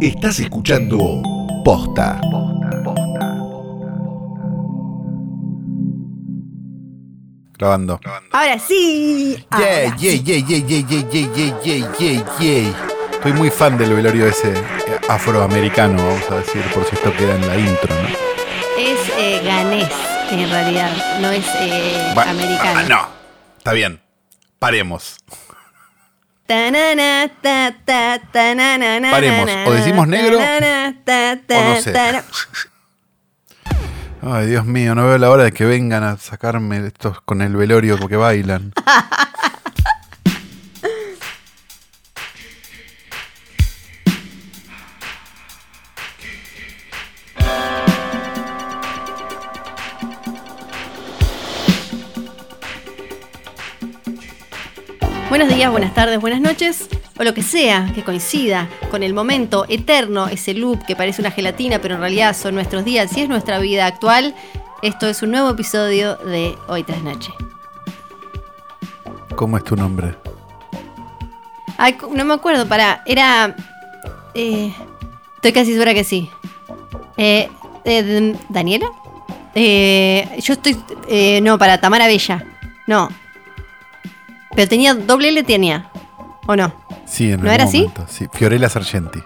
Estás escuchando Posta. Grabando. Ahora sí. Yeah, ahora yeah, yeah, yeah, yeah, yeah, yeah, yeah, yeah, yeah, yeah. Estoy muy fan del velorio ese eh, afroamericano, vamos a decir, por si esto queda en la intro, ¿no? Es eh, ganés, en realidad. No es eh, americano. Ah, no, está bien. Paremos. Paremos, o decimos negro, o no sé. Ay, Dios mío, no veo la hora de que vengan a sacarme estos con el velorio porque bailan. Buenos días, buenas tardes, buenas noches, o lo que sea que coincida con el momento eterno, ese loop que parece una gelatina, pero en realidad son nuestros días y es nuestra vida actual. Esto es un nuevo episodio de Hoy tras Noche. ¿Cómo es tu nombre? Ay, no me acuerdo, para. Era. eh, estoy casi segura que sí. Eh, eh, ¿Daniela? Eh, yo estoy. eh, no, para Tamara Bella. No. Pero tenía. Doble L tenía. ¿O no? Sí, en ¿No algún era así? Sí, Fiorella Sargenti.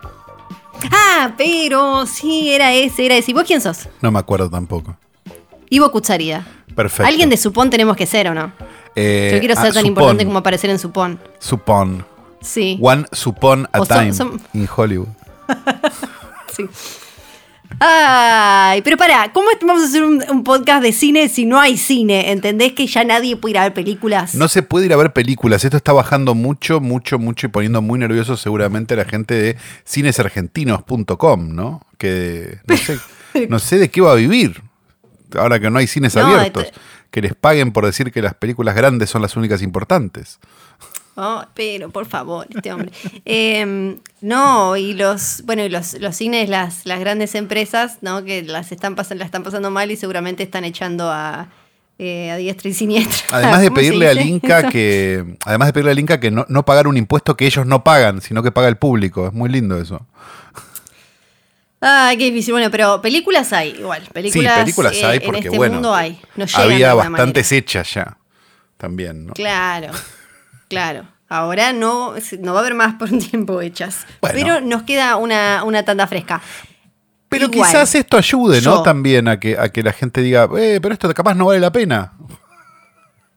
Ah, pero sí, era ese, era ese. ¿Y vos quién sos? No me acuerdo tampoco. Ivo Cucharida. Perfecto. Alguien de Supón tenemos que ser, ¿o no? Eh, Yo quiero ser ah, tan Supón. importante como aparecer en Supón. Supón. Sí. One Supón a O son- time son- in Hollywood. Sí. Ay, pero pará, ¿cómo vamos a hacer un, un podcast de cine si no hay cine? ¿Entendés que ya nadie puede ir a ver películas? No se puede ir a ver películas. Esto está bajando mucho, mucho, mucho y poniendo muy nervioso seguramente a la gente de cinesargentinos.com, ¿no? Que no sé, no sé de qué va a vivir ahora que no hay cines No, abiertos. esto- Que les paguen por decir que las películas grandes son las únicas importantes. Oh, pero, por favor, este hombre. Eh, no, y los, bueno, y los, los cines, las, las grandes empresas, ¿no? Que las están pasando, la están pasando mal y seguramente están echando a, eh, a diestra y siniestra. Además de ¿Cómo se pedirle al Inca eso? que. Además de pedirle al Inca que no, no pagar un impuesto que ellos no pagan, sino que paga el público. Es muy lindo eso. Ay, qué difícil. Bueno, pero películas hay, igual. Películas, sí, películas eh, hay en porque este bueno. mundo hay. Nos había bastantes hechas ya. También, ¿no? Claro, claro. Ahora no, no va a haber más por un tiempo hechas. Bueno. Pero nos queda una, una tanda fresca. Pero Igual, quizás esto ayude, ¿no? yo- También a que, a que la gente diga, eh, pero esto capaz no vale la pena.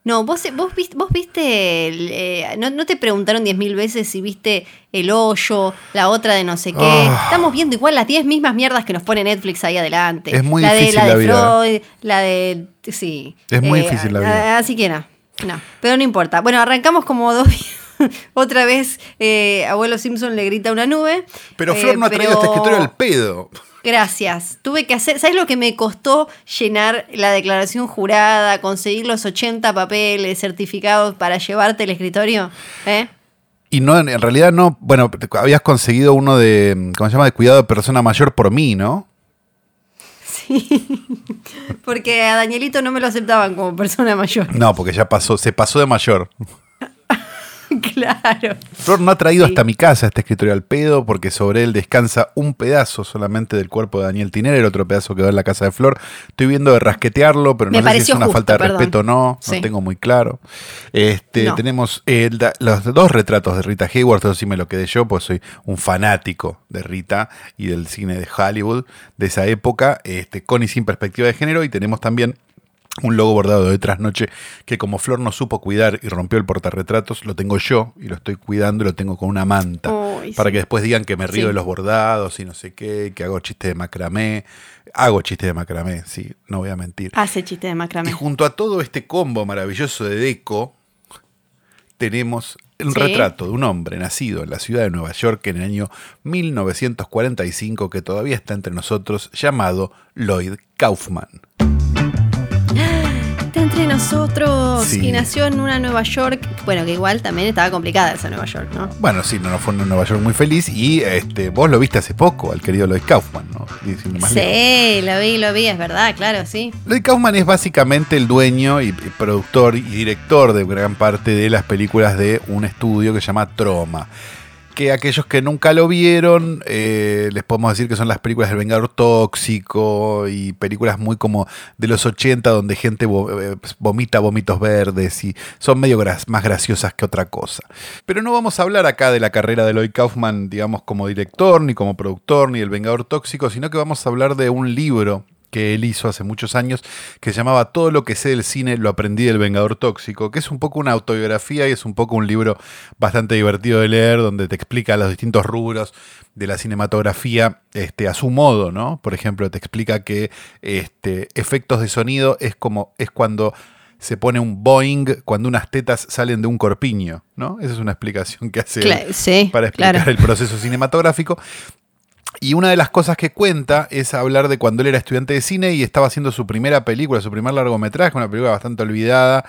No, vos, vos viste, vos viste eh, no, no te preguntaron diez mil veces si viste El Hoyo, la otra de no sé qué. Ah. Estamos viendo igual las 10 mismas mierdas que nos pone Netflix ahí adelante. Es muy la difícil de, la la de vida. Freud, la de... Sí. Es muy difícil la vida. Así que no, no, pero no importa. Bueno, arrancamos como dos... Otra vez, eh, abuelo Simpson le grita a una nube. Pero Eh, Flor no ha traído pero- este escritorio al pedo. Gracias. Tuve que hacer. ¿Sabes lo que me costó llenar la declaración jurada, conseguir los 80 papeles certificados para llevarte el escritorio? ¿Eh? Y no, en realidad no, bueno, habías conseguido uno de, ¿cómo se llama? De cuidado de persona mayor por mí, ¿no? Porque a Danielito no me lo aceptaban como persona mayor. No, porque ya pasó, se pasó de mayor. claro. Flor no ha traído Sí. hasta mi casa este escritorio al pedo porque sobre él descansa un pedazo solamente del cuerpo de Daniel Tiner, el otro pedazo quedó en la casa de Flor. Estoy viendo de rasquetearlo, pero no Me sé si es una justo, falta de perdón. respeto o no, Sí. no tengo muy claro. Este, No. Tenemos los dos retratos de Rita Hayworth, eso sí me lo quedé yo, pues soy un fanático de Rita y del cine de Hollywood de esa época, este, con y sin perspectiva de género, y tenemos también un logo bordado de trasnoche que como Flor no supo cuidar y rompió el portarretratos, lo tengo yo y lo estoy cuidando y lo tengo con una manta. Para sí. que después digan que me río Sí. de los bordados y no sé qué, que hago chistes de macramé. Hago chistes de macramé, sí, no voy a mentir. Hace chiste de Y macramé. junto a todo este combo maravilloso de Deco, tenemos un Sí. retrato de un hombre nacido en la ciudad de Nueva York en el año 1945 que todavía está entre nosotros, llamado Lloyd Kaufman. Está entre nosotros Sí. y nació en una Nueva York, bueno, que igual también estaba complicada esa Nueva York, ¿no? Bueno, sí, no, no fue en Nueva York muy feliz y este, vos lo viste hace poco, al querido Lloyd Kaufman, ¿no? Sí, lo vi, lo vi, es verdad, claro, sí. Lloyd Kaufman es básicamente el dueño y productor y director de gran parte de las películas de un estudio que se llama Troma. Que aquellos que nunca lo vieron, eh, les podemos decir que son las películas del Vengador Tóxico y películas muy como de los 80 donde gente eh, vomita vómitos verdes y son medio más graciosas que otra cosa. Pero no vamos a hablar acá de la carrera de Lloyd Kaufman, digamos, como director, ni como productor, ni el Vengador Tóxico, sino que vamos a hablar de un libro que él hizo hace muchos años, que se llamaba Todo lo que sé del cine lo aprendí del Vengador Tóxico, que es un poco una autobiografía y es un poco un libro bastante divertido de leer, donde te explica los distintos rubros de la cinematografía este, a su modo, ¿no? Por ejemplo, te explica que este, efectos de sonido es como es cuando se pone un Boeing cuando unas tetas salen de un corpiño, ¿no? Esa es una explicación que hace sí, para explicar claro. el proceso cinematográfico. Y una de las cosas que cuenta es hablar de cuando él era estudiante de cine y estaba haciendo su primera película, su primer largometraje, una película bastante olvidada,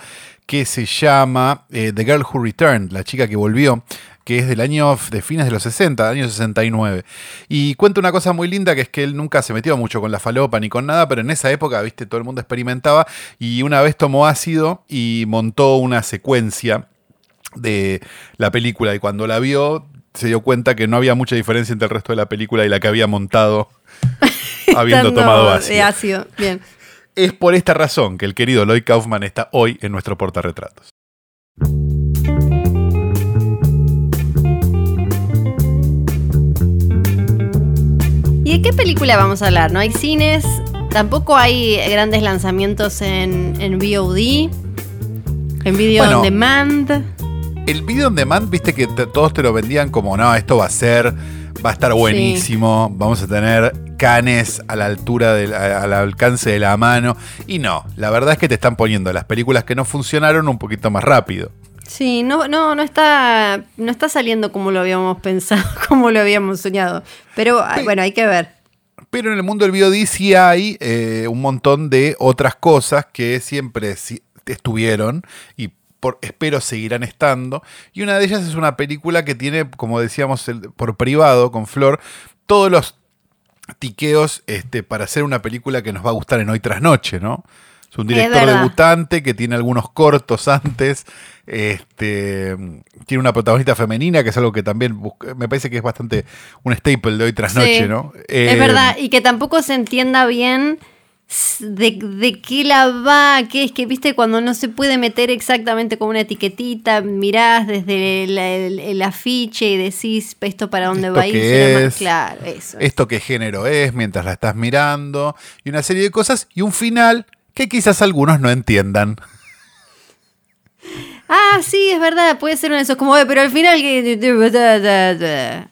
que se llama eh, The Girl Who Returned, la chica que volvió, que es del año de fines de los 60, del año 69. Y cuenta una cosa muy linda, que es que él nunca se metió mucho con la falopa ni con nada, pero en esa época, viste, todo el mundo experimentaba y una vez tomó ácido y montó una secuencia de la película y cuando la vio se dio cuenta que no había mucha diferencia entre el resto de la película y la que había montado habiendo tomado De ácido. ácido, bien. Es por esta razón que el querido Lloyd Kaufman está hoy en nuestro portarretratos. ¿Y de qué película vamos a hablar? No hay cines, tampoco hay grandes lanzamientos en, en VOD, en Video Bueno. on Demand. El video on demand, viste que te- todos te lo vendían como, no, esto va a ser, va a estar buenísimo, vamos a tener canes a la altura, del, a- al alcance de la mano. Y no, la verdad es que te están poniendo las películas que no funcionaron un poquito más rápido. Sí, no, no, no está, no está saliendo como lo habíamos pensado, como lo habíamos soñado. Pero ah, bueno, hay que ver. Pero en el mundo del VOD sí hay eh, un montón de otras cosas que siempre estuvieron y por, espero seguirán estando. Y una de ellas es una película que tiene, como decíamos el- por privado con Flor, todos los tiqueos este, para hacer una película que nos va a gustar en hoy tras noche, ¿no? Es un director debutante que tiene algunos cortos antes. Este, tiene una protagonista femenina, que es algo que también busca- me parece que es bastante un staple de hoy tras Sí, noche, ¿no? es Eh, verdad, y que tampoco se entienda bien de, de qué la va, qué es que, viste, cuando no se puede meter exactamente con una etiquetita, mirás desde el, el- el afiche y decís esto para dónde ¿Esto va a ir. más- es? Claro, eso. esto qué género es mientras la estás mirando, y una serie de cosas, y un final que quizás algunos no entiendan. Ah, sí, es verdad, puede ser uno de esos como, "Eh, pero al final que...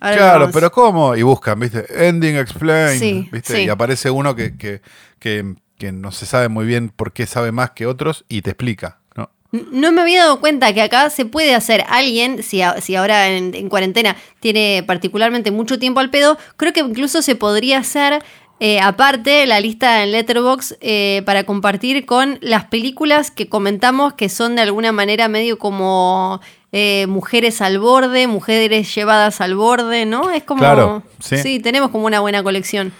Ahora claro, vamos. pero ¿cómo? Y buscan, ¿viste? Ending explained, Sí, ¿viste? sí. Y aparece uno que, que, que, que no se sabe muy bien por qué sabe más que otros y te explica, ¿no? No me había dado cuenta que acá se puede hacer alguien, si, a- si ahora en, en cuarentena tiene particularmente mucho tiempo al pedo, creo que incluso se podría hacer eh, aparte la lista en Letterbox para compartir con las películas que comentamos que son de alguna manera medio como eh, mujeres al borde, mujeres llevadas al borde, ¿no? Es como... Claro, sí. tenemos como una buena colección.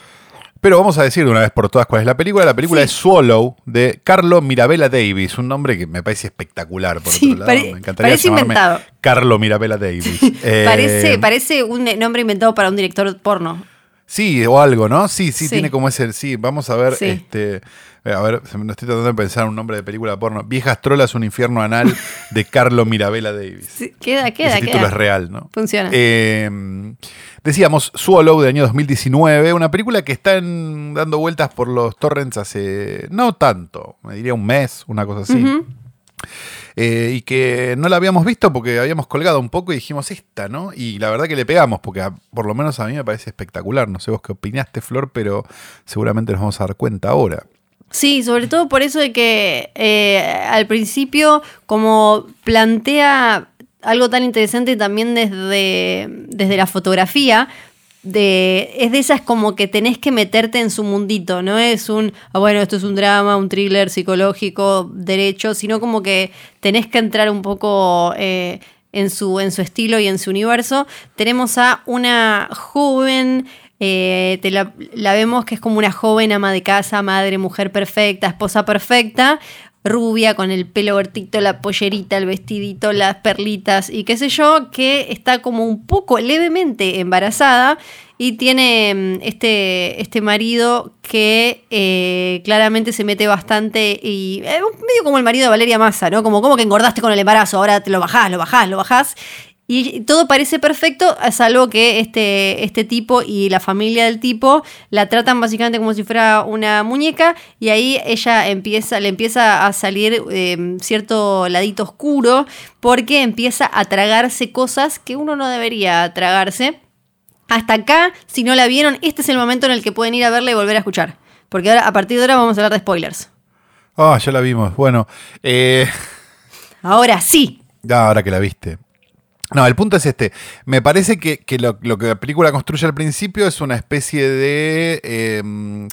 Pero vamos a decir de una vez por todas cuál es la película. La película Sí. es Swallow de Carlo Mirabella Davis, un nombre que me parece espectacular por Sí, otro lado. me encantaría parece inventado. Carlo Mirabella Davis. Eh, parece, parece un nombre inventado para un director porno. Sí, o algo, ¿no? Sí, sí, Sí. tiene como ese. Sí, vamos a ver. Sí. este A ver, me no estoy tratando de pensar un nombre de película porno. Viejas trolas, un infierno anal de Carlo Mirabella Davis. Sí, queda, queda, Ese título queda. es real, ¿no? Funciona. Eh, decíamos Swallow de año 2019, una película que está en- dando vueltas por los torrents hace no tanto, me diría un mes, una cosa así. Eh, y que no la habíamos visto porque habíamos colgado un poco y dijimos esta, ¿no? Y la verdad que le pegamos porque a- por lo menos a mí me parece espectacular. No sé vos qué opinaste, Flor, pero seguramente nos vamos a dar cuenta ahora. Sí, sobre todo por eso de que eh, al principio, como plantea algo tan interesante también desde, desde la fotografía, de, es de esas como que tenés que meterte en su mundito, no es un, ah, bueno, esto es un drama, un thriller psicológico, derecho, sino como que tenés que entrar un poco eh, en, su, en su estilo y en su universo. Tenemos a una joven... Eh, te la, la vemos que es como una joven ama de casa, madre, mujer perfecta, esposa perfecta, rubia, con el pelo cortito, la pollerita, el vestidito, las perlitas y qué sé yo, que está como un poco levemente embarazada y tiene mm, este, este marido que eh, claramente se mete bastante y eh, medio como el marido de Valeria Massa, ¿no? Como, como que engordaste con el embarazo, ahora te lo bajás, lo bajás, lo bajás. Y todo parece perfecto, salvo que este, este tipo y la familia del tipo la tratan básicamente como si fuera una muñeca y ahí ella empieza, le empieza a salir eh, cierto ladito oscuro porque empieza a tragarse cosas que uno no debería tragarse. Hasta acá, si no la vieron, este es el momento en el que pueden ir a verla y volver a escuchar. Porque ahora, a partir de ahora vamos a hablar de spoilers. Ah, ya la vimos. Bueno, eh... ahora sí. Ya, ahora que la viste. No, el punto es este. Me parece que, lo, que la película construye al principio es una especie de em,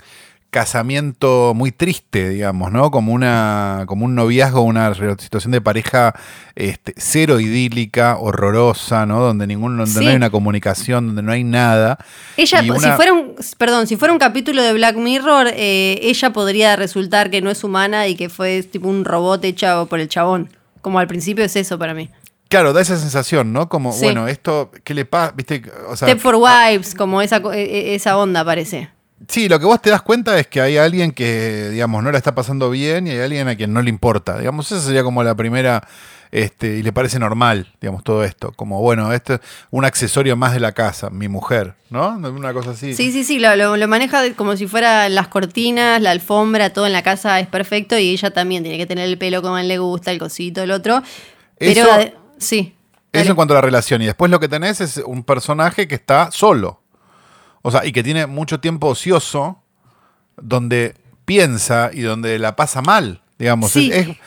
casamiento muy triste, digamos, ¿no? Como una, como un noviazgo, una situación de pareja este, cero idílica, horrorosa, ¿no? Donde ningún, donde no hay una comunicación, donde no hay nada. Ella, si fuera un, perdón, si fuera un capítulo de Black Mirror, eh, ella podría resultar que no es humana y que fue tipo un robot hecho por el chabón. Como al principio es eso para mí. Claro, da esa sensación, ¿no? Como, bueno, esto, ¿qué le pasa? ¿Viste? Step for Wives, como esa, e, e, esa onda parece. Sí, lo que vos te das cuenta es que hay alguien que, digamos, no la está pasando bien y hay alguien a quien no le importa. Digamos, esa sería como la primera, este, y le parece normal, digamos, todo esto. Como, bueno, esto es un accesorio más de la casa, mi mujer, ¿no? Una cosa así. Sí, sí, sí, lo, lo, maneja como si fuera las cortinas, la alfombra, todo en la casa es perfecto y ella también tiene que tener el pelo como a él le gusta, el cosito, el otro. Pero... Sí. Eso en cuanto a la relación. Y después lo que tenés es un personaje que está solo. O sea, y que tiene mucho tiempo ocioso, donde piensa y donde la pasa mal. Digamos, es,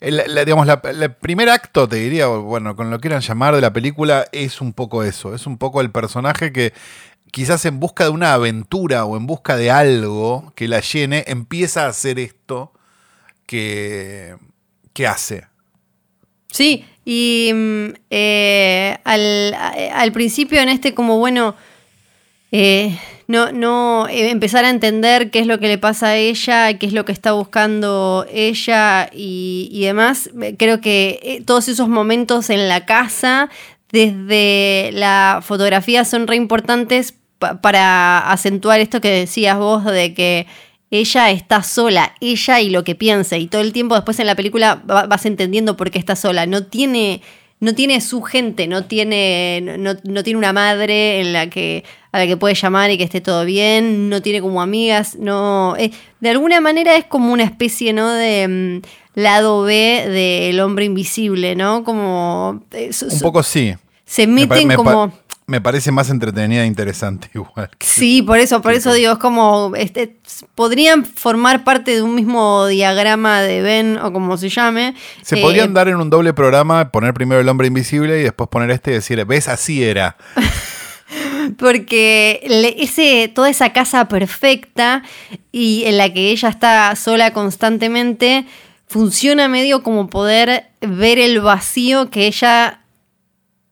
el, digamos, el primer acto, te diría, bueno, con lo que quieran llamar de la película, es un poco eso. Es un poco el personaje que quizás en busca de una aventura o en busca de algo que la llene, empieza a hacer esto que, que hace. Sí, y mm, eh, al, principio en este como, bueno, eh, no, no eh, empezar a entender qué es lo que le pasa a ella, qué es lo que está buscando ella y, demás, creo que todos esos momentos en la casa, desde la fotografía, son re importantes para acentuar esto que decías vos de que ella está sola, ella y lo que piensa, y todo el tiempo después en la película vas entendiendo por qué está sola. No tiene, no tiene su gente, no tiene, no, tiene una madre en la que, a la que puede llamar y que esté todo bien, no tiene como amigas, no. Eh, de alguna manera es como una especie, ¿no? de mm, lado B del hombre invisible, ¿no? Como. Eh, Un poco sí. Se meten como me parece más entretenida e interesante igual. Sí, por eso, por eso digo, es como, este, podrían formar parte de un mismo diagrama de Ben o como se llame. Se podrían eh, dar en un doble programa, poner primero el hombre invisible y después poner este y decir, ves, así era. Porque ese, toda esa casa perfecta y en la que ella está sola constantemente, funciona medio como poder ver el vacío que ella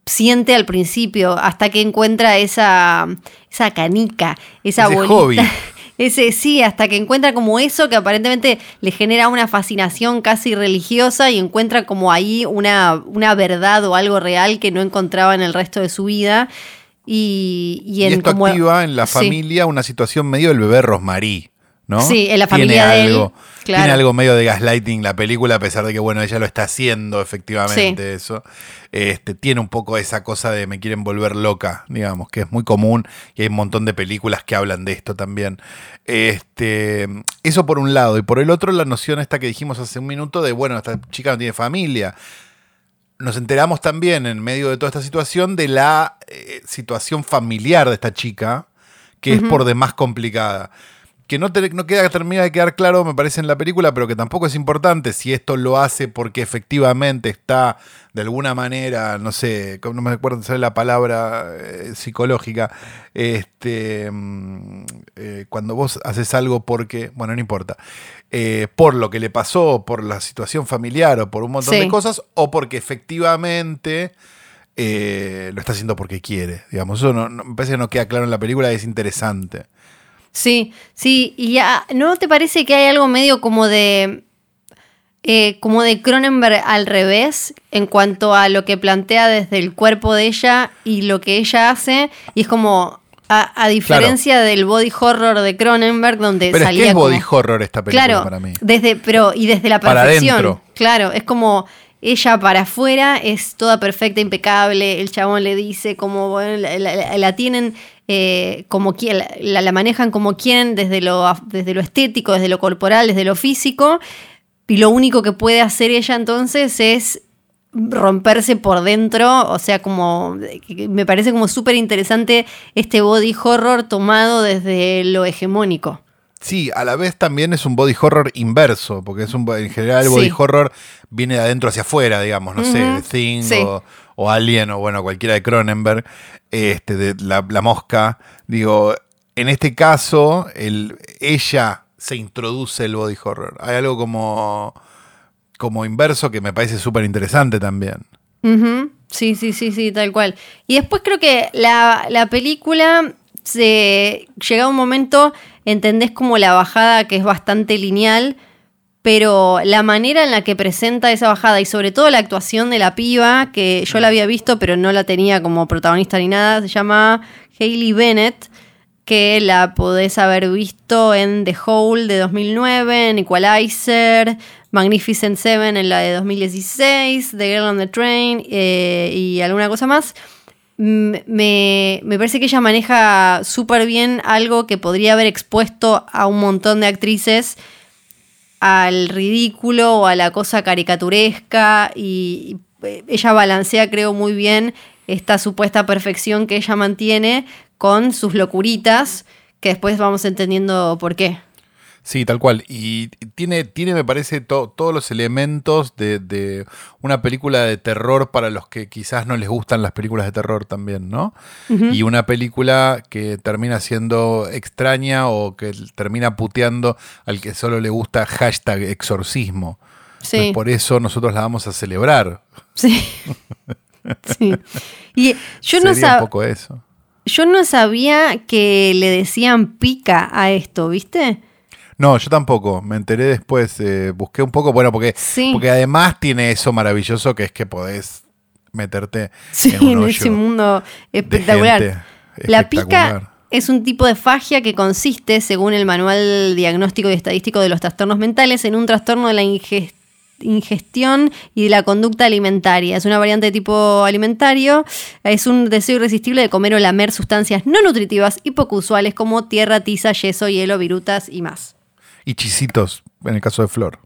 siente al principio, hasta que encuentra esa, esa canica, esa bolita. Ese sí, hasta que encuentra como eso que aparentemente le genera una fascinación casi religiosa y encuentra como ahí una, una verdad o algo real que no encontraba en el resto de su vida. Y, y, en esto activa en la familia una situación medio del bebé Rosmarí. ¿No? Sí, en la familia de él. Tiene algo medio de gaslighting la película, a pesar de que, bueno, ella lo está haciendo efectivamente eso. Este, tiene un poco esa cosa de me quieren volver loca, digamos, que es muy común y hay un montón de películas que hablan de esto también. Este, eso por un lado. Y por el otro, la noción esta que dijimos hace un minuto de, bueno, esta chica no tiene familia. Nos enteramos también en medio de toda esta situación de la eh, situación familiar de esta chica, que es por demás complicada que no, te- no queda termina de quedar claro, me parece, en la película, pero que tampoco es importante si esto lo hace porque efectivamente está de alguna manera, no sé, no me acuerdo sale la palabra eh, psicológica, este, mm, eh, cuando vos haces algo porque, bueno, no importa, eh, por lo que le pasó, por la situación familiar o por un montón Sí. de cosas, o porque efectivamente lo está haciendo porque quiere, digamos, eso no, no- me parece que no queda claro en la película y es interesante. Sí, sí, y ya, ¿no te parece que hay algo medio como de eh, como de Cronenberg al revés en cuanto a lo que plantea desde el cuerpo de ella y lo que ella hace? Y es como a, a diferencia del body horror de Cronenberg donde Pero es salía que es como- body horror esta película claro, para mí. desde pero y desde la perfección. Claro, es como ella para afuera es toda perfecta, impecable. El chabón le dice como bueno, la, la- la tienen eh, como la, la manejan como quieren desde lo desde lo estético, desde lo corporal, desde lo físico. Y lo único que puede hacer ella entonces es romperse por dentro, o sea, como me parece como súper interesante este body horror tomado desde lo hegemónico. Sí, a la vez también es un body horror inverso, porque es un en general el body Sí. horror viene de adentro hacia afuera, digamos, no sé, The Thing sí. o, o Alien o bueno, cualquiera de Cronenberg, este, de la, mosca. Digo, en este caso, el, ella se introduce el body horror. Hay algo como, como inverso que me parece súper interesante también. Sí, sí, sí, sí, tal cual. Y después creo que la, la película se llega a un momento, entendés como la bajada que es bastante lineal, pero la manera en la que presenta esa bajada y sobre todo la actuación de la piba, que yo la había visto pero no la tenía como protagonista ni nada, se llama Hayley Bennett, que la podés haber visto en The Hole de 2009, en Equalizer, Magnificent Seven en la de 2016, The Girl on the Train eh, y alguna cosa más. Mm, Me, me parece que ella maneja súper bien algo que podría haber expuesto a un montón de actrices al ridículo o a la cosa caricaturesca y y ella balancea creo muy bien esta supuesta perfección que ella mantiene con sus locuritas que después vamos entendiendo por qué. Sí, tal cual. Y tiene, tiene me parece, to- todos los elementos de, de una película de terror para los que quizás no les gustan las películas de terror también, ¿no? Y una película que termina siendo extraña o que termina puteando al que solo le gusta hashtag exorcismo. Sí. Por eso nosotros la vamos a celebrar. Sí. Sí. Y yo no, Sería sab- un poco eso. yo no sabía que le decían pica a esto, ¿viste? No, yo tampoco. Me enteré después. eh, busqué un poco. Bueno, porque, Sí. porque además tiene eso maravilloso que es que podés meterte Sí, en un en ese mundo espectacular. gente La pica es un tipo de fagia que consiste, según el Manual Diagnóstico y Estadístico de los Trastornos Mentales, en un trastorno de la inges- ingestión y de la conducta alimentaria. Es una variante de tipo alimentario. Es un deseo irresistible de comer o lamer sustancias no nutritivas y poco usuales como tierra, tiza, yeso, hielo, virutas y más. Y chisitos, en el caso de Flor.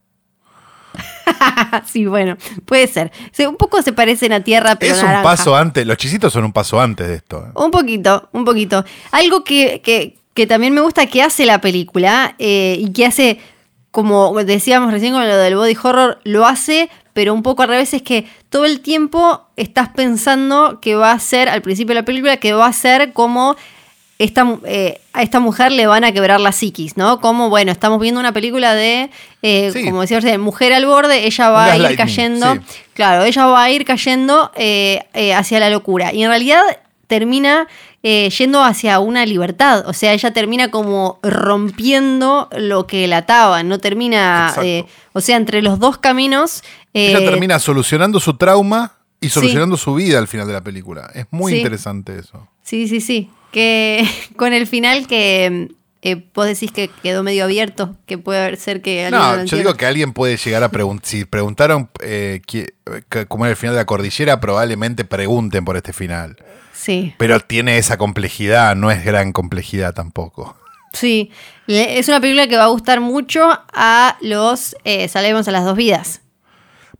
sí, bueno, puede ser. Se- un poco se parecen a tierra, pero es un naranja. paso antes. Los chisitos son un paso antes de esto. ¿eh? Un poquito, un poquito. Algo que, que- que también me gusta que hace la película eh, y que hace, como decíamos recién con lo del body horror, lo hace, pero un poco al revés, es que todo el tiempo estás pensando que va a ser, al principio de la película, que va a ser como esta, eh, a esta mujer le van a quebrar la psiquis, ¿no? Como, bueno, estamos viendo una película de, eh, Sí. como decía recién, mujer al borde, ella va a ir cayendo. sí. Claro, ella va a ir cayendo eh, hacia la locura. Y en realidad termina yendo hacia una libertad. O sea, ella termina como rompiendo lo que la ataba. No termina. O sea, entre los dos caminos. Ella termina solucionando su trauma y Sí. solucionando su vida al final de la película. Es muy interesante eso. Sí, sí, sí. Que con el final que eh, vos decís que quedó medio abierto, que puede ser que alguien No, lo yo digo que alguien puede llegar a preguntar. Si preguntaron eh, cómo era el final de la cordillera, probablemente pregunten por este final. Sí, Pero tiene esa complejidad, no es gran complejidad tampoco. sí. Es una película que va a gustar mucho a los eh, Salvemos a las dos vidas.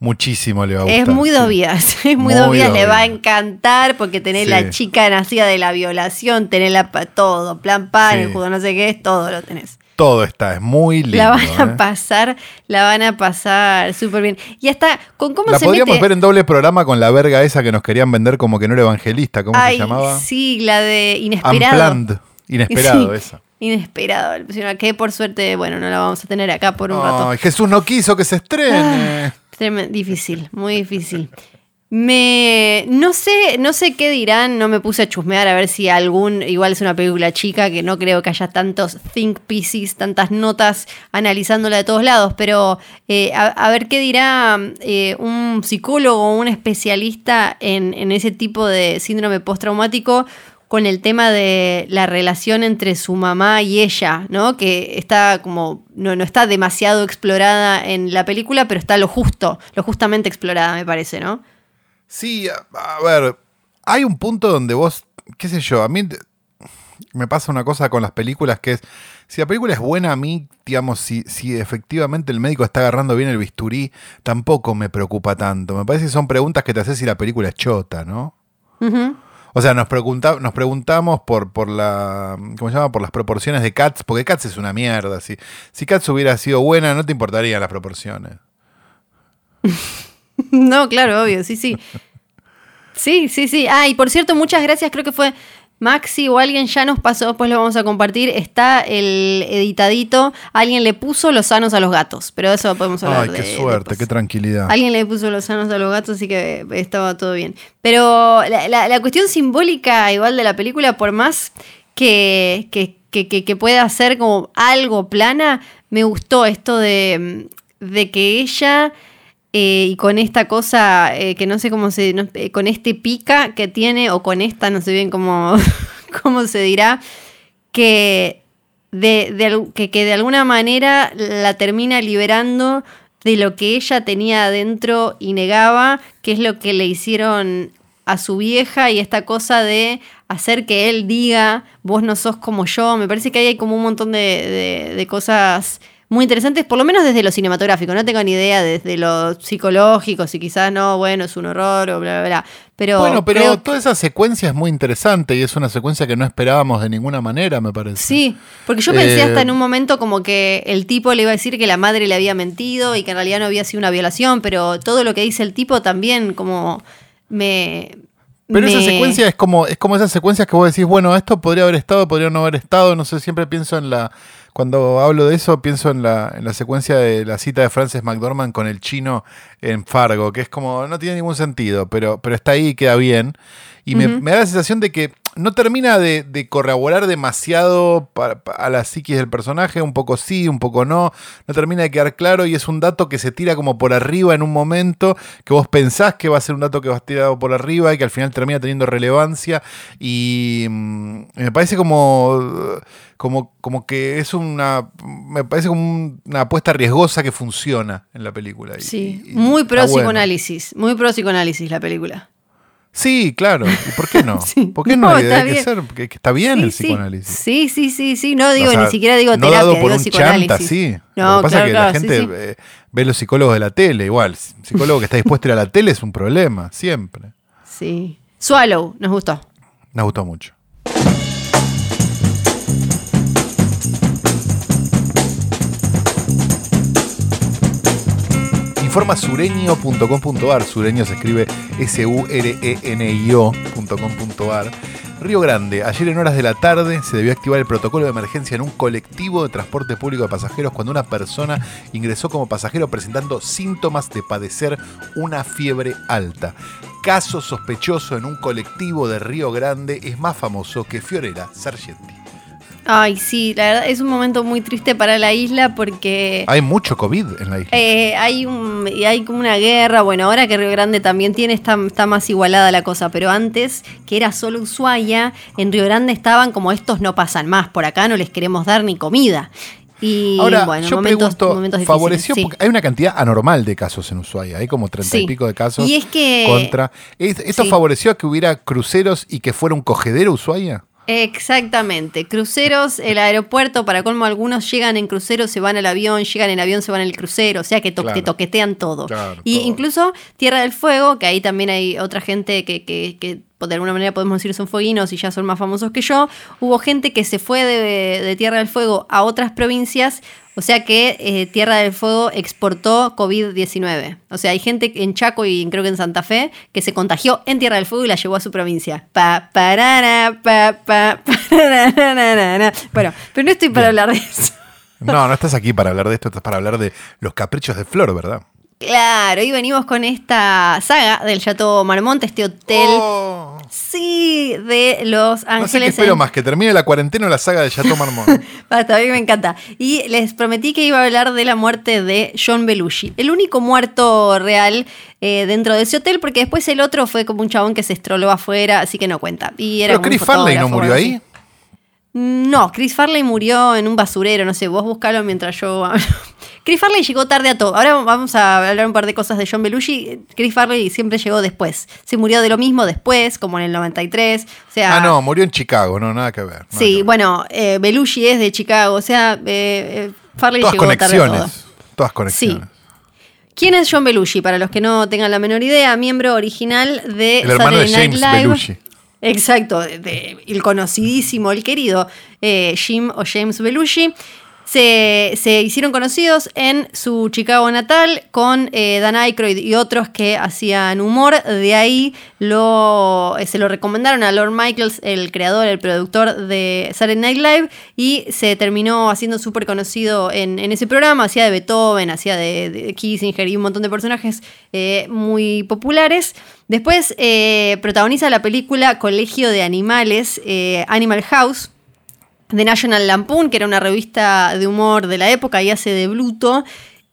Muchísimo le va a gustar. Es muy dos sí. vidas, es muy, Muy dos vidas, dos le va a encantar porque tenés Sí. la chica nacida de la violación, tenés la, todo, plan pan, Sí. el jugo no sé qué es, todo lo tenés. Todo está, es muy lindo. La van a ¿eh? pasar, la van a pasar súper bien. Y hasta con cómo La se podríamos mete. ver en doble programa con la verga esa que nos querían vender como que no era evangelista. ¿Cómo Ay, se llamaba? Sí, la de inesperado. Unplanned. Inesperado, esa. Inesperado. Que por suerte, bueno, no la vamos a tener acá por un rato. Ay, Jesús no quiso que se estrene. Tremen- difícil, muy difícil. Me no sé, no sé qué dirán, no me puse a chusmear a ver si algún, igual es una película chica que no creo que haya tantos think pieces, tantas notas analizándola de todos lados, pero eh, a, a ver qué dirá eh, un psicólogo o un especialista en, en ese tipo de síndrome postraumático con el tema de la relación entre su mamá y ella, ¿no? Que está como, no, no está demasiado explorada en la película, pero está lo justo, lo justamente explorada, me parece, ¿no? Sí, a, a ver, hay un punto donde vos, qué sé yo, a mí me pasa una cosa con las películas que es, si la película es buena a mí, digamos, si, si efectivamente el médico está agarrando bien el bisturí, tampoco me preocupa tanto. Me parece que son preguntas que te haces si la película es chota, ¿no? Ujú. O sea, nos, nos preguntamos por, por la. ¿Cómo se llama? Por las proporciones de Cats, porque Cats es una mierda. Si, si Cats hubiera sido buena, no te importarían las proporciones. No, claro, obvio, sí, sí. Sí, sí, sí. Ah, y por cierto, muchas gracias, creo que fue Maxi o alguien ya nos pasó, después lo vamos a compartir. Está el editadito, alguien le puso los sanos a los gatos, pero eso podemos hablar Ay, de- qué suerte, después. qué tranquilidad. Alguien le puso los sanos a los gatos, así que estaba todo bien. Pero la, la- la cuestión simbólica igual de la película, por más que, que, que- que- que pueda ser como algo plana, me gustó esto de, de que ella... eh, y con esta cosa eh, que no sé cómo se. no- eh, con este pica que tiene, o con esta, no sé bien cómo, cómo se dirá, que de, de que, de alguna manera la termina liberando de lo que ella tenía adentro y negaba, que es lo que le hicieron a su vieja y esta cosa de hacer que él diga, vos no sos como yo. Me parece que ahí hay como un montón de cosas muy interesantes, por lo menos desde lo cinematográfico. No tengo ni idea desde lo psicológico, si quizás no, bueno, es un horror o bla, bla, bla. Pero bueno, pero creo toda esa secuencia es muy interesante y es una secuencia que no esperábamos de ninguna manera, me parece. Sí, porque yo pensé Eh, hasta en un momento como que el tipo le iba a decir que la madre le había mentido y que en realidad no había sido una violación, pero todo lo que dice el tipo también como me... Pero esa secuencia es como, es como esas secuencias que vos decís, bueno, esto podría haber estado, podría no haber estado, no sé, siempre pienso en la, cuando hablo de eso, pienso en la, en la secuencia de la cita de Frances McDormand con el chino en Fargo, que es como, no tiene ningún sentido, pero, pero está ahí y queda bien. Y me, me da la sensación de que no termina de, de corroborar demasiado a la psiquis del personaje, un poco sí, un poco no, no termina de quedar claro y es un dato que se tira como por arriba en un momento, que vos pensás que va a ser un dato que va tirado por arriba y que al final termina teniendo relevancia y mm, me parece como, como, como que es una, me parece como un- una apuesta riesgosa que funciona en la película. y- Sí, y- muy pro bueno. psicoanálisis, muy pro psicoanálisis la película. Sí, claro. ¿Y por qué no? Sí. ¿Por qué no? No, está hay que bien. ser, que, que está bien Sí, el psicoanálisis. Sí, sí, sí, sí, no digo, O sea, ni siquiera digo no terapia, dado por digo un psicoanálisis. chanta, sí. No, Lo que pasa claro, es que claro, la gente eh, ve los psicólogos de la tele, igual. Psicólogo que está dispuesto a ir a la tele es un problema, siempre. Sí. Swallow, nos gustó. Me gustó mucho. Informa sureño.com.ar. Sureño se escribe S-U-R-E-N-I-O.com.ar. Río Grande. Ayer en horas de la tarde se debió activar el protocolo de emergencia en un colectivo de transporte público de pasajeros cuando una persona ingresó como pasajero presentando síntomas de padecer una fiebre alta. Caso sospechoso en un colectivo de Río Grande es más famoso que Fiorella Sargenti. Ay, sí, la verdad es un momento muy triste para la isla porque Hay mucho COVID en la isla. eh, hay, un, hay como una guerra. Bueno, ahora que Río Grande también tiene, está, está más igualada la cosa, pero antes, que era solo Ushuaia, en Río Grande estaban como estos no pasan más, por acá no les queremos dar ni comida. Y Ahora, bueno, yo momentos, pregunto, momentos favoreció, sí. porque hay una cantidad anormal de casos en Ushuaia, hay como treinta y pico de casos Y es que- contra. ¿Es- ¿Esto Sí. favoreció a que hubiera cruceros y que fuera un cogedero Ushuaia? Exactamente, cruceros, el aeropuerto, para colmo algunos llegan en crucero, se van al avión, llegan en avión, se van en el crucero, o sea que to- Claro. toquetean todo. Claro, y todo. incluso Tierra del Fuego, que ahí también hay otra gente que, que- que de alguna manera podemos decir son fueguinos y ya son más famosos que yo, hubo gente que se fue de, de Tierra del Fuego a otras provincias, o sea que eh, Tierra del Fuego exportó COVID-19. O sea, hay gente en Chaco y creo que en Santa Fe que se contagió en Tierra del Fuego y la llevó a su provincia. Pa, parara, pa, pa, pararararara. Bueno, pero no estoy para hablar de eso. No, no estás aquí para hablar de esto, estás para hablar de los caprichos de Flor, ¿verdad? Claro, y venimos con esta saga del Chateau Marmont, este hotel, Oh. sí, de Los no sé qué Ángeles. espero en- más, que termine la cuarentena o la saga de Chateau Marmont. Basta, a mí me encanta. Y les prometí que iba a hablar de la muerte de John Belushi. El único muerto real eh, dentro de ese hotel, porque después el otro fue como un chabón que se estroló afuera, así que no cuenta. Y era Pero Chris Farley no murió ahí. así. No, Chris Farley murió en un basurero, no sé, vos buscalo mientras yo. Chris Farley llegó tarde a todo. Ahora vamos a hablar un par de cosas de John Belushi. Chris Farley siempre llegó después. Se murió de lo mismo después, como en el 93. O sea, Ah, no, murió en Chicago, no, nada que ver. nada que Sí, ver. bueno, eh, Belushi es de Chicago, o sea, eh, eh, Farley Todas llegó tarde a todo. conexiones. Todas conexiones. ¿Quién es John Belushi? Para los que no tengan la menor idea, miembro original de El hermano de Night James Live. Belushi. Exacto, de- de- el conocidísimo, el querido eh, Jim o James Belushi. Se, se hicieron conocidos en su Chicago natal con eh, Dan Aykroyd y otros que hacían humor. De ahí lo, eh, se lo recomendaron a Lord Michaels, el creador, el productor de Saturday Night Live, y se terminó haciendo súper conocido en, en ese programa. Hacía de Beethoven, hacía de, Kissinger y un montón de personajes eh, muy populares. Después protagoniza la película Colegio de Animales, Animal House, de National Lampoon, que era una revista de humor de la época y hace de Bluto.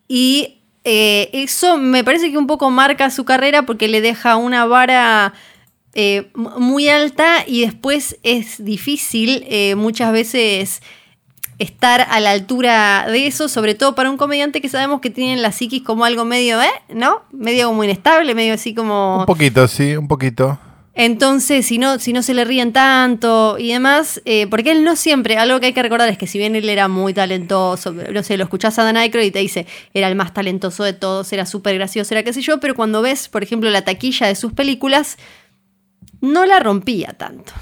Y eh, eso me parece que un poco marca su carrera porque le deja una vara eh, muy alta y después es difícil eh, muchas veces estar a la altura de eso, sobre todo para un comediante que sabemos que tiene la psiquis como algo medio, ¿eh? ¿No? Medio como inestable, medio así como... Un poquito, sí, un poquito. Entonces, si no, si no se le ríen tanto y demás, eh, porque él no siempre, algo que hay que recordar es que si bien él era muy talentoso, no sé, lo escuchás a Dan Aykroyd y te dice, era el más talentoso de todos, era súper gracioso, era qué sé yo, pero cuando ves, por ejemplo, la taquilla de sus películas, no la rompía tanto.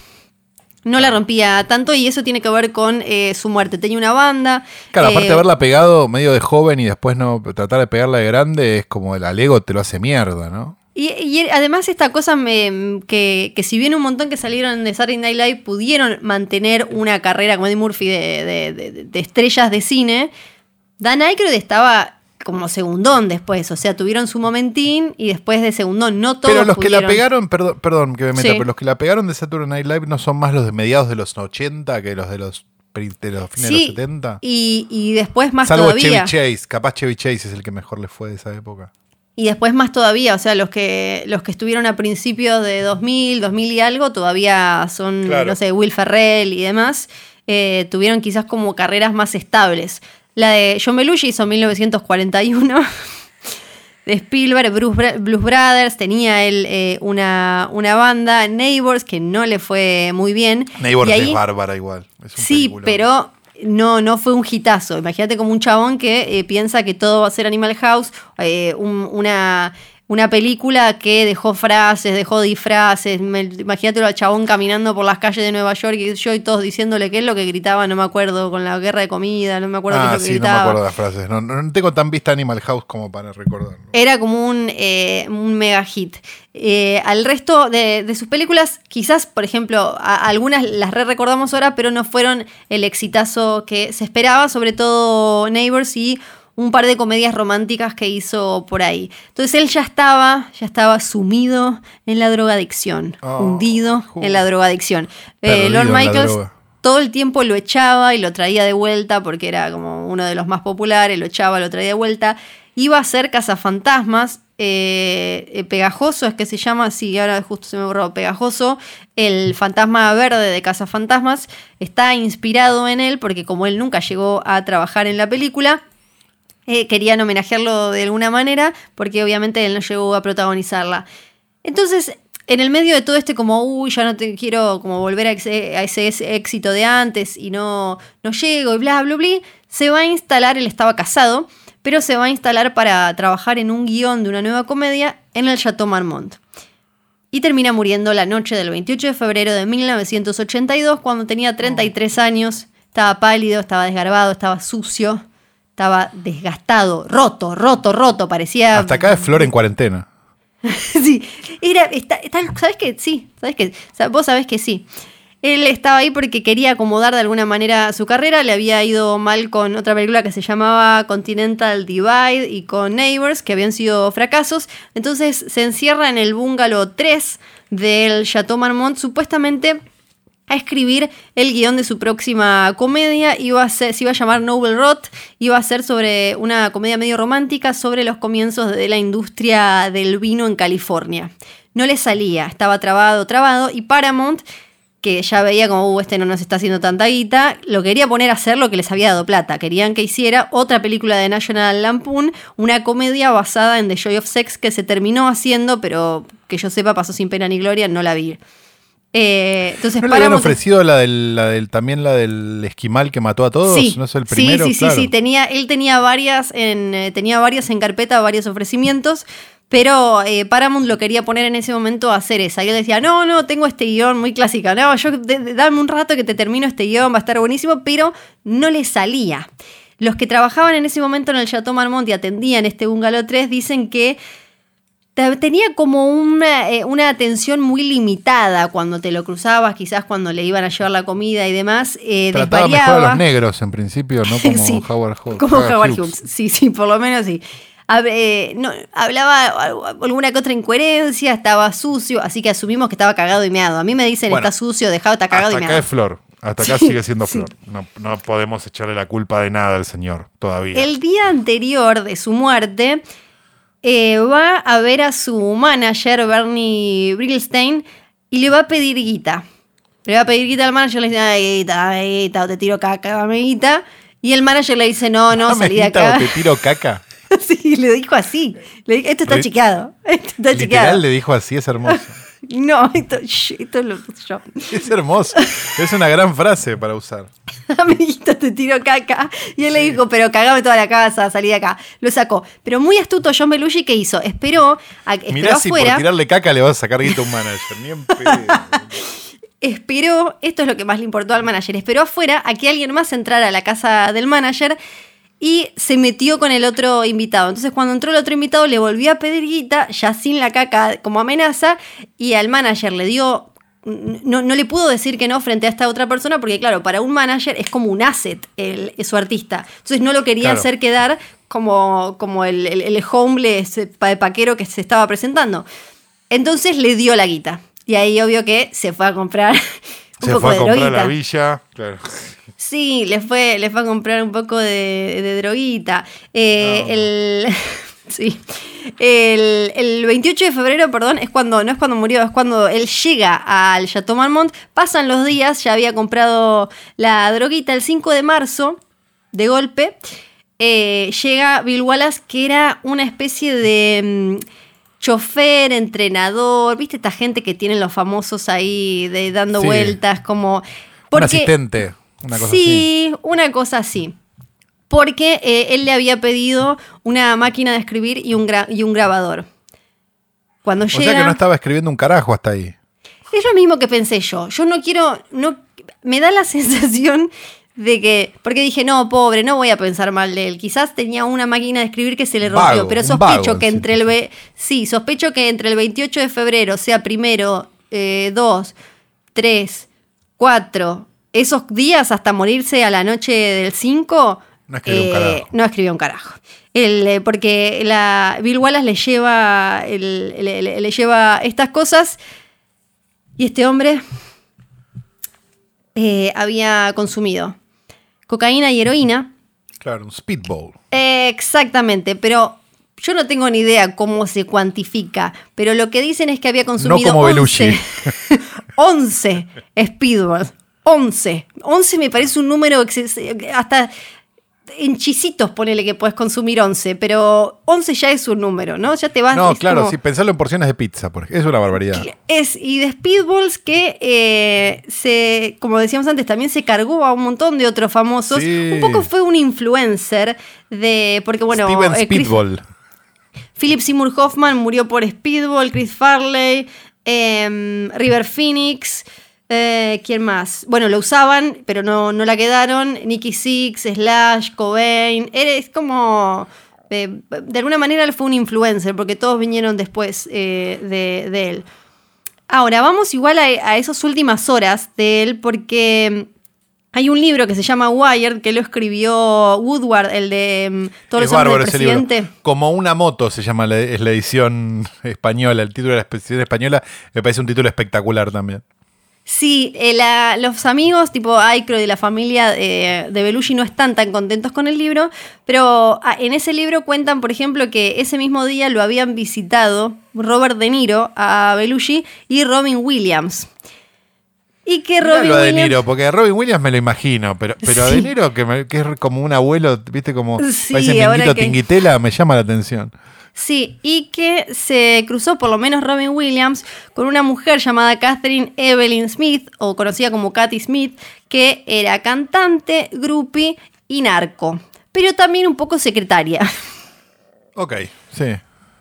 No la rompía tanto y eso tiene que ver con eh, su muerte. Tenía una banda. Claro, eh, aparte de haberla pegado medio de joven y después no tratar de pegarla de grande, es como el alego te lo hace mierda, ¿no? Y, y además esta cosa me, que, que si bien un montón que salieron de Saturday Night Live pudieron mantener una carrera como Eddie Murphy de, de- de- de estrellas de cine, Dan Aykroyd estaba como segundón después, o sea, tuvieron su momentín y después de segundón, no todos Pero los que la pegaron, perdón, perdón que me meta, Sí. pero los que la pegaron de Saturday Night Live no son más los de mediados de los 80 que los de los, de los fines de Sí, los 70. y, y después más Salvo todavía. Chevy Chase, capaz Chevy Chase es el que mejor le fue de esa época. Y después más todavía, o sea, los que, los que estuvieron a principios de 2000, 2000 y algo, todavía son, Claro. no sé, Will Ferrell y demás, eh, tuvieron quizás como carreras más estables. La de John Belushi hizo en 1941. De Spielberg, Bruce Blues Brothers, tenía él eh, una, una banda, Neighbors, que no le fue muy bien. Neighbors Y ahí- es bárbara igual. es un Sí, pero no, no fue un hitazo. Imagínate como un chabón que eh, piensa que todo va a ser Animal House, eh, un- una, una película que dejó frases, dejó disfraces. Imagínate al chabón caminando por las calles de Nueva York y yo y todos diciéndole qué es lo que gritaba, no me acuerdo, con la guerra de comida, no me acuerdo qué Ah, es lo que sí, no me acuerdo de las frases. No, no- no tengo tan vista Animal House como para recordarlo. Era como un, eh, un mega hit. Eh, al resto de, de sus películas, quizás, por ejemplo, a- algunas las re recordamos ahora, pero no fueron el exitazo que se esperaba, sobre todo Neighbors y un par de comedias románticas que hizo por ahí. Entonces él ya estaba, ya estaba sumido en la drogadicción, Oh, hundido en la drogadicción. Eh, Lord Michaels droga. todo el tiempo lo echaba y lo traía de vuelta porque era como uno de los más populares, lo echaba, lo traía de vuelta. Iba a ser Cazafantasmas, eh, eh, Pegajoso es que se llama, sí, ahora justo se me borró, Pegajoso, el fantasma verde de Cazafantasmas, está inspirado en él porque como él nunca llegó a trabajar en la película, eh, querían homenajearlo de alguna manera porque obviamente él no llegó a protagonizarla. Entonces, en el medio de todo este como, uy, ya no te quiero como volver a ese, a ese- éxito de antes y no, no llego y bla, bla, bla, se va a instalar, él estaba casado, pero se va a instalar para trabajar en un guion de una nueva comedia en el Chateau Marmont. Y termina muriendo la noche del 28 de febrero de 1982 cuando tenía 33 años, estaba pálido, estaba desgarbado, estaba sucio, estaba desgastado, roto, roto, roto, parecía... Hasta acá es Flor en cuarentena. sí, era, está, está- ¿sabes qué? Sí, ¿sabes qué? O sea, vos sabés que sí. Él estaba ahí porque quería acomodar de alguna manera su carrera, le había ido mal con otra película que se llamaba Continental Divide y con Neighbors, que habían sido fracasos, entonces se encierra en el bungalow 3 del Chateau Marmont, supuestamente a escribir el guion de su próxima comedia. Iba a ser, se iba a llamar Noble Rot. Iba a ser sobre una comedia medio romántica sobre los comienzos de la industria del vino en California. No le salía, estaba trabado, trabado. Y Paramount, que ya veía como, uh, este no nos está haciendo tanta guita, lo quería poner a hacer lo que les había dado plata. Querían que hiciera otra película de National Lampoon, una comedia basada en The Joy of Sex que se terminó haciendo, pero que yo sepa pasó sin pena ni gloria, no la vi. Eh, entonces ¿No le habían ofrecido la del, la del, también la del esquimal que mató a todos? Sí, ¿No es el sí, primero? sí, sí, Claro. sí, tenía, él tenía varias en, eh, tenía varias en carpeta, varios ofrecimientos, pero eh, Paramount lo quería poner en ese momento a hacer esa. Y él decía, no, no, tengo este guion muy clásica, no, yo de- de- dame un rato que te termino este guion, va a estar buenísimo, pero no le salía. Los que trabajaban en ese momento en el Chateau Marmont y atendían este bungalow 3 dicen que tenía como una, eh, una atención muy limitada cuando te lo cruzabas, quizás cuando le iban a llevar la comida y demás. eh, Trataba mejor a los negros en principio, no como Sí, Howard Hawks. Como Howard Hughes. Sí, sí, por lo menos sí. Hab- eh, no, hablaba al- alguna que otra incoherencia, estaba sucio, así que asumimos que estaba cagado y meado. A mí me dicen, Bueno, está sucio, dejado, está cagado Hasta y acá meado. es Flor. Hasta acá sigue siendo Flor. No, no podemos echarle la culpa de nada al señor todavía. El día anterior de su muerte, eh, va a ver a su manager, Bernie Brillstein, y le va a pedir guita. Le va a pedir guita al manager, le dice, "Dame guita, dame guita, o te tiro caca, dame guita. Y el manager le dice, no, no, Dame salí de acá. o te tiro caca. sí, le dijo así. Le dijo, esto está Re- chequeado. Esto está Literal chequeado. le dijo así, es hermoso. No, esto, esto lo yo. Es hermoso. Es una gran frase para usar. Amiguito, te tiro caca. Y él le dijo, pero cagame toda la casa, salí de acá. Lo sacó. Pero muy astuto John Belushi, ¿qué hizo? Esperó, a, esperó Mirá si por afuera. tirarle caca le vas a sacar guita a un manager. Ni en pedo. esperó, esto es lo que más le importó al manager, esperó afuera a que alguien más entrara a la casa del manager y se metió con el otro invitado. Entonces cuando entró el otro invitado le volvió a pedir guita, ya sin la caca como amenaza, y al manager le dio... No, no le pudo decir que no frente a esta otra persona porque claro, para un manager es como un asset el, su artista. Entonces no lo querían Claro. hacer quedar como, como el, el, el homeless pa- paquero que se estaba presentando. Entonces le dio la guita. Y ahí obvio que se fue a comprar un Se poco fue a de comprar droguita. la villa. Claro. Sí, le fue, le fue a comprar un poco de, de droguita. Eh, el, sí. El, el 28 de febrero, perdón, es cuando, no es cuando murió, es cuando él llega al Chateau Marmont. Pasan los días, ya había comprado la droguita el 5 de marzo, de golpe. eh, llega Bill Wallace, que era una especie de mm, chofer, entrenador, ¿viste? Esta gente que tienen los famosos ahí de, dando Sí. vueltas, como... Un porque- asistente. Una cosa así. sí, una cosa así. Porque eh, él le había pedido una máquina de escribir y un, gra- y un grabador. Cuando O llega. sea que no estaba escribiendo un carajo hasta ahí. Es lo mismo que pensé yo. Yo no quiero. No, me da la sensación de que. Porque dije, no, pobre, no voy a pensar mal de él. Quizás tenía una máquina de escribir que se le rompió. Vago, pero sospecho vago, que sí, entre el. Sí, sospecho que entre el 28 de febrero, sea primero, 2, 3, 4, esos días hasta morirse a la noche del 5. No escribió un carajo. No escribió un carajo. El, eh, porque la, Bill Wallace le lleva, el- le- le- le lleva estas cosas y este hombre eh, había consumido cocaína y heroína. Claro, un speedball. Eh, exactamente, pero yo no tengo ni idea cómo se cuantifica. Pero lo que dicen es que había consumido como 11, Belushi. 11 speedballs. 11. 11 me parece un número hasta en chisitos ponele que puedes consumir 11, pero 11 ya es un número, ¿no? Ya te vas... No, claro, como- sí, pensarlo en porciones de pizza, por ejemplo. Es una barbaridad. Es, y de Speedballs que eh, se, como decíamos antes, también se cargó a un montón de otros famosos. Sí. Un poco fue un influencer de. Porque bueno. Steven eh, Chris- Speedball. Philip Seymour Hoffman murió por Speedball, Chris Farley, em, River Phoenix. Eh, ¿Quién más? Bueno, lo usaban, pero no, no la quedaron. Nicky Six, Slash, Cobain. Es como. eh, de alguna manera él fue un influencer, porque todos vinieron después eh, de, de él. Ahora, vamos igual a, a esas últimas horas de él, porque mm, hay un libro que se llama Wired, que lo escribió Woodward, el de mm, Todos Es los hombres del libro. presidente. Como una moto se llama, la- es la edición española. El título de la edición española me parece un título espectacular también. Sí, eh, la- los amigos tipo Aykroyd y la familia eh, de Belushi no están tan contentos con el libro, pero ah, en ese libro cuentan, por ejemplo, que ese mismo día lo habían visitado Robert De Niro a Belushi y Robin Williams. Y que Mirá Robin lo de Williams... Niro, porque a Robin Williams me lo imagino, pero, pero a. De Niro, que, me- que es como un abuelo, viste, como Sí, parece ahora Minguito que- Tinguitela, me llama la atención. Sí, y que se cruzó, por lo menos Robin Williams, con una mujer llamada Catherine Evelyn Smith, o conocida como Cathy Smith, que era cantante, groupie y narco, pero también un poco secretaria. Ok, sí.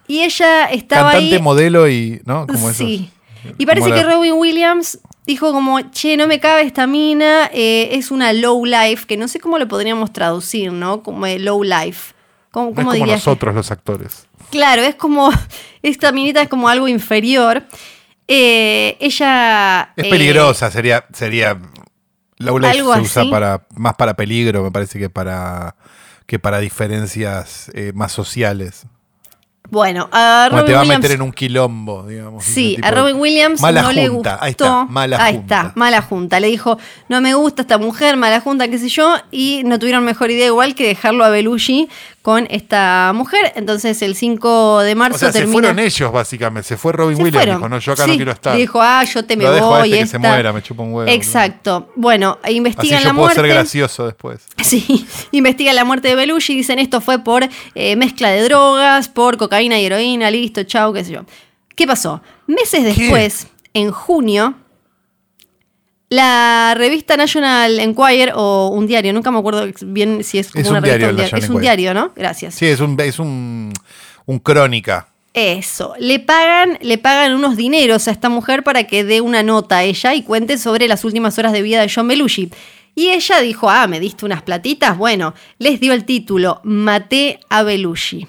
Y ella estaba Cantante, ahí. modelo y, ¿no? Como esos- sí. Y parece que la- Robin Williams dijo como, che, no me cabe esta mina, eh, es una low life, que no sé cómo lo podríamos traducir, ¿no? Como eh, low life. ¿Cómo, No es cómo como dirías nosotros los actores. Claro, es como. Esta minita es como algo inferior. Eh, ella. Es eh, peligrosa, sería, sería. Algo se usa así. para, más para peligro, me parece que para que para diferencias eh, más sociales. bueno, a Robin te va a Williams. meter en un quilombo, digamos. Sí, a Robin Williams Mala no junta, le gustó. ahí está, mala Ahí junta. está, mala junta. Le dijo, no me gusta esta mujer, mala junta, qué sé yo, y no tuvieron mejor idea igual que dejarlo a Belushi con esta mujer. Entonces el 5 de marzo O sea, se termina. fueron ellos, básicamente. Se fue Robin Se Williams. fueron. Dijo, no, yo acá Sí, no quiero estar. Dijo, ah, yo te me Lo dejo a voy. este que se esta- muera, me chupa un huevo. Exacto. Bueno, Así investigan yo la puedo muerte. ser gracioso después. Sí, investigan la muerte de Belushi y dicen esto fue por eh, mezcla de drogas, por cocaína y heroína, listo, chau, qué sé yo. ¿Qué pasó? Meses después, en junio, la revista National Enquirer o un diario, nunca me acuerdo bien si es como Es una un revista diario un diario. Es un diario, ¿no? Gracias. Sí, es un, es un, un crónica. Eso, le pagan, le pagan unos dineros a esta mujer para que dé una nota a ella y cuente sobre las últimas horas de vida de John Belushi. Y ella dijo, ah, me diste unas platitas. Bueno, les dio el título, Maté a Belushi.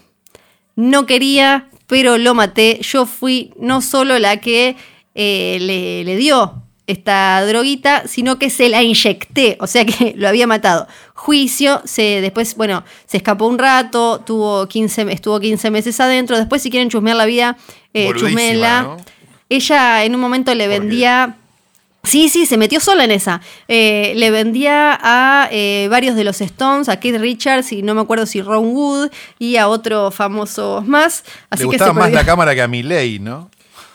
No quería, pero lo maté. Yo fui no solo la que eh, le, le dio esta droguita, sino que se la inyecté, o sea que lo había matado. Juicio, se, después, bueno, se escapó un rato, tuvo 15, estuvo 15 meses adentro. Después, si quieren chusmear la vida, eh, chusmela. ¿no? Ella en un momento le vendía. Sí, sí, se metió sola en esa. Eh, le vendía a eh, varios de los Stones, a Keith Richards y no me acuerdo si Ron Wood y a otros famosos más. Así Le que gustaba se más la cámara que a Miley, ¿no?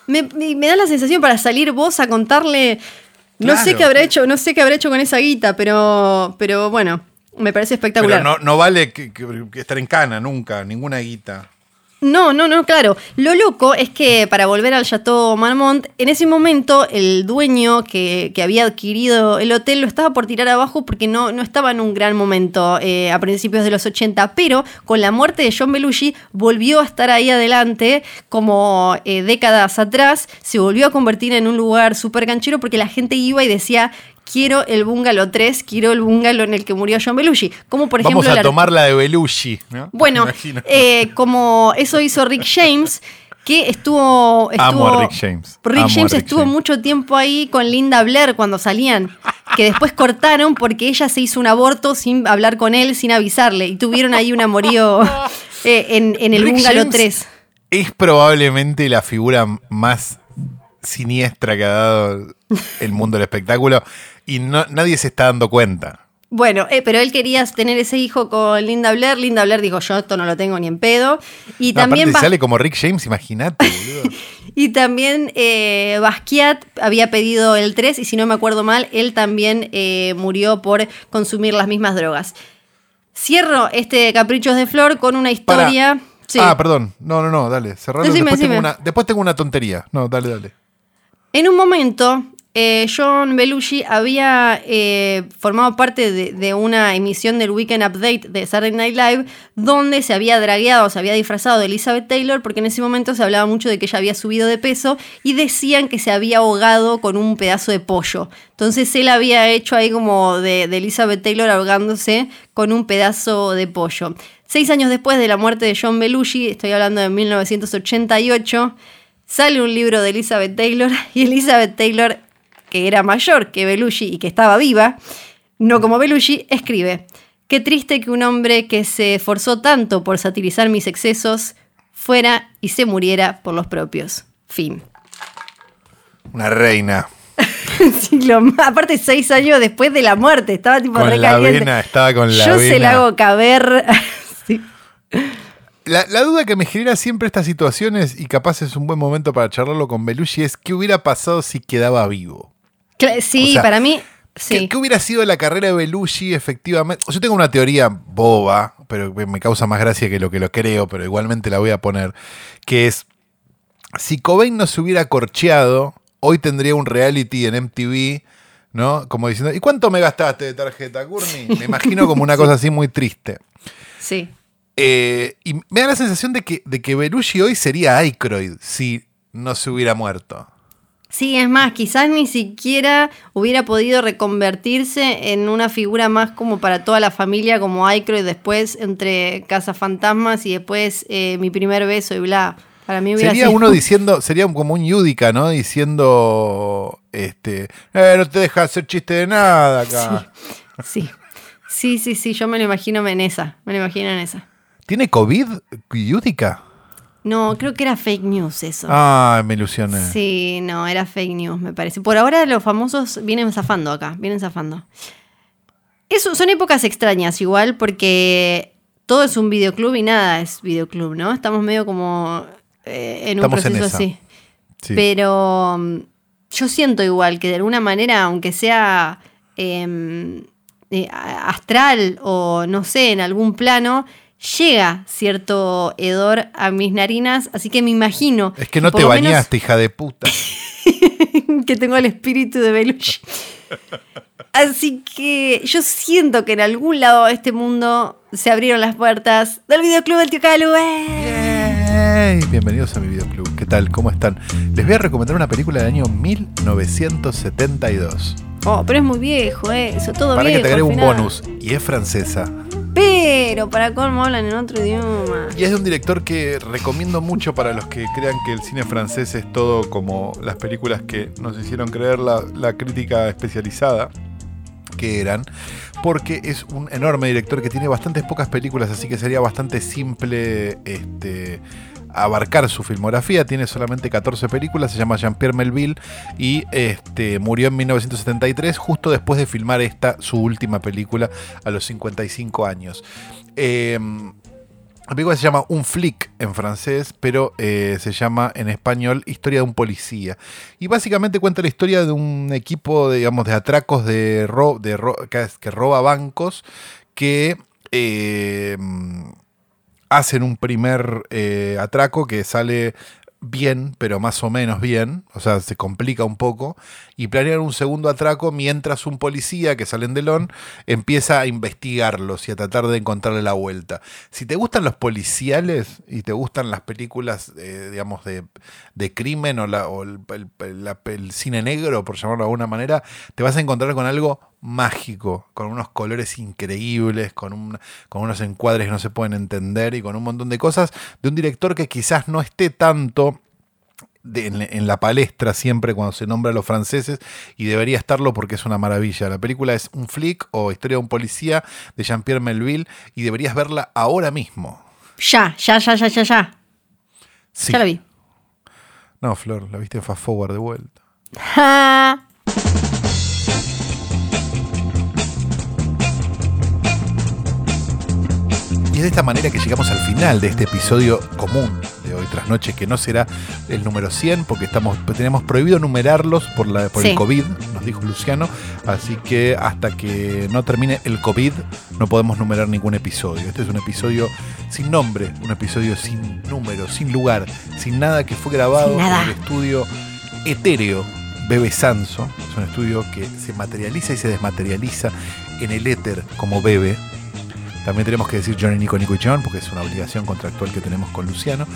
Me, me- me da la sensación para salir vos a contarle. No sé qué habrá hecho, no sé qué habrá hecho con esa guita, pero, pero bueno, me parece espectacular. Pero no, no vale que, que- que estar en cana nunca, ninguna guita. No, no, no, claro. Lo loco es que para volver al Chateau Marmont, en ese momento el dueño que, que había adquirido el hotel lo estaba por tirar abajo porque no, no estaba en un gran momento eh, a principios de los 80, pero con la muerte de John Belushi volvió a estar ahí adelante como eh, décadas atrás, se volvió a convertir en un lugar súper canchero porque la gente iba y decía... Quiero el bungalow 3, quiero el bungalow en el que murió John Belushi. Como por ejemplo Vamos a la- tomar la de Belushi, ¿no? bueno, eh, como eso hizo Rick James, que estuvo. estuvo Amo a Rick James. Rick Amo James Rick estuvo James. mucho tiempo ahí con Linda Blair cuando salían. Que después cortaron porque ella se hizo un aborto sin hablar con él, sin avisarle. Y tuvieron ahí un amorío eh, en, en el Rick Bungalow James 3. Es probablemente la figura más siniestra que ha dado el mundo del espectáculo y no, nadie se está dando cuenta. Bueno, eh, pero él quería tener ese hijo con Linda Blair. Linda Blair dijo: Yo esto no lo tengo ni en pedo. Y No, también. aparte sale como Rick James, imagínate, boludo. Y también eh, Basquiat había pedido el 3 y si no me acuerdo mal, él también eh, murió por consumir las mismas drogas. Cierro este Caprichos de Flor con una historia. Sí. Ah, perdón. No, no, no, dale. Cerralo. Decime, después, tengo una, después tengo una tontería. No, dale, dale. En un momento, eh, John Belushi había eh, formado parte de, una emisión del Weekend Update de Saturday Night Live, donde se había dragueado, se había disfrazado de Elizabeth Taylor, porque en ese momento se hablaba mucho de que ella había subido de peso y decían que se había ahogado con un pedazo de pollo. Entonces él había hecho ahí como de, de Elizabeth Taylor ahogándose con un pedazo de pollo. Seis años después de la muerte de John Belushi, estoy hablando de 1988, sale un libro de Elizabeth Taylor y Elizabeth Taylor, que era mayor que Belushi y que estaba viva, no como Belushi, escribe, qué triste que un hombre que se esforzó tanto por satirizar mis excesos fuera y se muriera por los propios. Fin. Una reina. Sí, lo más- aparte, seis años después de la muerte, estaba tipo Con la recaliente. vena, estaba con la Yo se la hago caber. Sí. La, la duda que me genera siempre estas situaciones, y capaz es un buen momento para charlarlo con Belushi, es qué hubiera pasado si quedaba vivo. Sí, O sea, para mí, ¿Qué, sí. qué hubiera sido la carrera de Belushi efectivamente? Yo tengo una teoría boba, pero me causa más gracia que lo que lo creo, pero igualmente la voy a poner, que es, si Cobain no se hubiera corcheado, hoy tendría un reality en MTV, ¿no? Como diciendo, ¿y cuánto me gastaste de tarjeta, Courtney? Me imagino como una cosa así muy triste. Sí. Eh, y me da la sensación de que, de que Belushi hoy sería Aykroyd si no se hubiera muerto. Sí, es más, quizás ni siquiera hubiera podido reconvertirse en una figura más como para toda la familia, como Aykroyd después entre Casa Fantasmas y después eh, Mi Primer Beso y bla. Para mí Sería sido- uno diciendo, sería como un Yudica, ¿no? Diciendo, este, eh, no te deja hacer chiste de nada acá. Sí. Sí, sí, sí, yo me lo imagino en esa. Me lo imagino en esa. ¿Tiene COVID, Yudica? No, creo que era fake news eso. Ah, me ilusioné. Sí, no, era fake news, me parece. Por ahora los famosos vienen zafando acá, vienen zafando. Eso, son épocas extrañas igual porque todo es un videoclub y nada es videoclub, ¿no? Estamos medio como eh, en un Estamos proceso así. Sí. Pero mm, yo siento igual que de alguna manera, aunque sea em, eh, astral o no sé, en algún plano, llega cierto hedor a mis narinas, así que me imagino. es que no te menos bañaste, hija de puta. que tengo el espíritu de Belushi. Así que yo siento que en algún lado de este mundo se abrieron las puertas del videoclub del Tío Calu. ¡eh! Bienvenidos a mi videoclub. ¿Qué tal? ¿Cómo están? Les voy a recomendar una película del año 1972. Oh, pero es muy viejo, ¿eh? Eso todo Para que viejo. te agregue un bonus. Y es francesa. Pero para colmo hablan en otro idioma. Y es de un director que recomiendo mucho para los que crean que el cine francés es todo como las películas que nos hicieron creer la crítica especializada que eran, porque es un enorme director que tiene bastantes pocas películas, así que sería bastante simple este, abarcar su filmografía. Tiene solamente 14 películas, se llama Jean-Pierre Melville y este, murió en 1973, justo después de filmar esta, su última película, a los 55 años. Em, la película se llama Un flic en francés, pero eh, se llama en español Historia de un policía. Y básicamente cuenta la historia de un equipo, digamos, de atracos de, ro- de ro- que roba bancos que eh, hacen un primer eh, atraco que sale bien, pero más o menos bien, o sea, se complica un poco, y planean un segundo atraco mientras un policía que sale en Delon empieza a investigarlos y a tratar de encontrarle la vuelta. Si te gustan los policiales y te gustan las películas, eh, digamos, de, de crimen o, la- el cine negro, por llamarlo de alguna manera, te vas a encontrar con algo mágico, con unos colores increíbles, con, un- con unos encuadres que no se pueden entender y con un montón de cosas de un director que quizás no esté tanto de- en, en la palestra siempre cuando se nombra a los franceses y debería estarlo porque es una maravilla. La película es Un flic o Historia de un policía de Jean-Pierre Melville y deberías verla ahora mismo. Ya, ya, ya, ya, ya, ya. Sí. Ya la vi. No, Flor, la viste en Fast Forward de vuelta. es de esta manera que llegamos al final de este episodio común de hoy tras noche, que no será el número 100, porque estamos, tenemos prohibido numerarlos por, la, por Sí. el COVID, nos dijo Luciano. Así que hasta que no termine el COVID, no podemos numerar ningún episodio. Este es un episodio sin nombre, un episodio sin número, sin lugar, sin nada que fue grabado en el estudio etéreo Bebe Sanso. Es un estudio que se materializa y se desmaterializa en el éter como Bebe. También tenemos que decir Johnny, Nico, Nico y John, porque es una obligación contractual que tenemos con Luciano.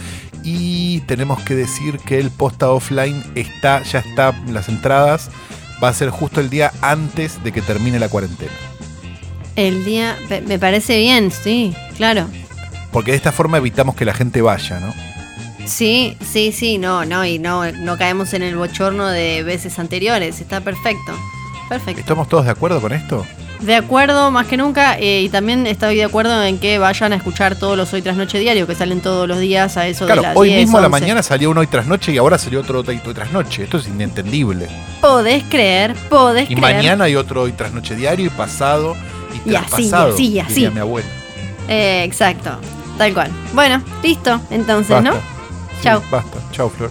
Y tenemos que decir que el posta offline está, ya está, las entradas, va a ser justo el día antes de que termine la cuarentena. El día. Me parece bien, sí, claro. Porque de esta forma evitamos que la gente vaya, ¿no? Sí, sí, sí, no, no, y no, no caemos en el bochorno de veces anteriores. Está perfecto. Perfecto. ¿Estamos todos de acuerdo con esto? De acuerdo, más que nunca, eh, y también estoy de acuerdo en que vayan a escuchar todos los Hoy Tras Noche Diario, que salen todos los días a eso Claro, de las hoy 10, mismo a la 11. mañana salió uno hoy tras noche y ahora salió otro hoy tras noche. Esto es inentendible. Podés creer, podés Y creer. mañana hay otro hoy tras noche diario y pasado y Y así, traspasado. y así, y así. diría mi abuela. Eh, exacto, tal cual. Bueno, listo, entonces, Basta. ¿no? Sí, Chau. Basta. Chau, Flor.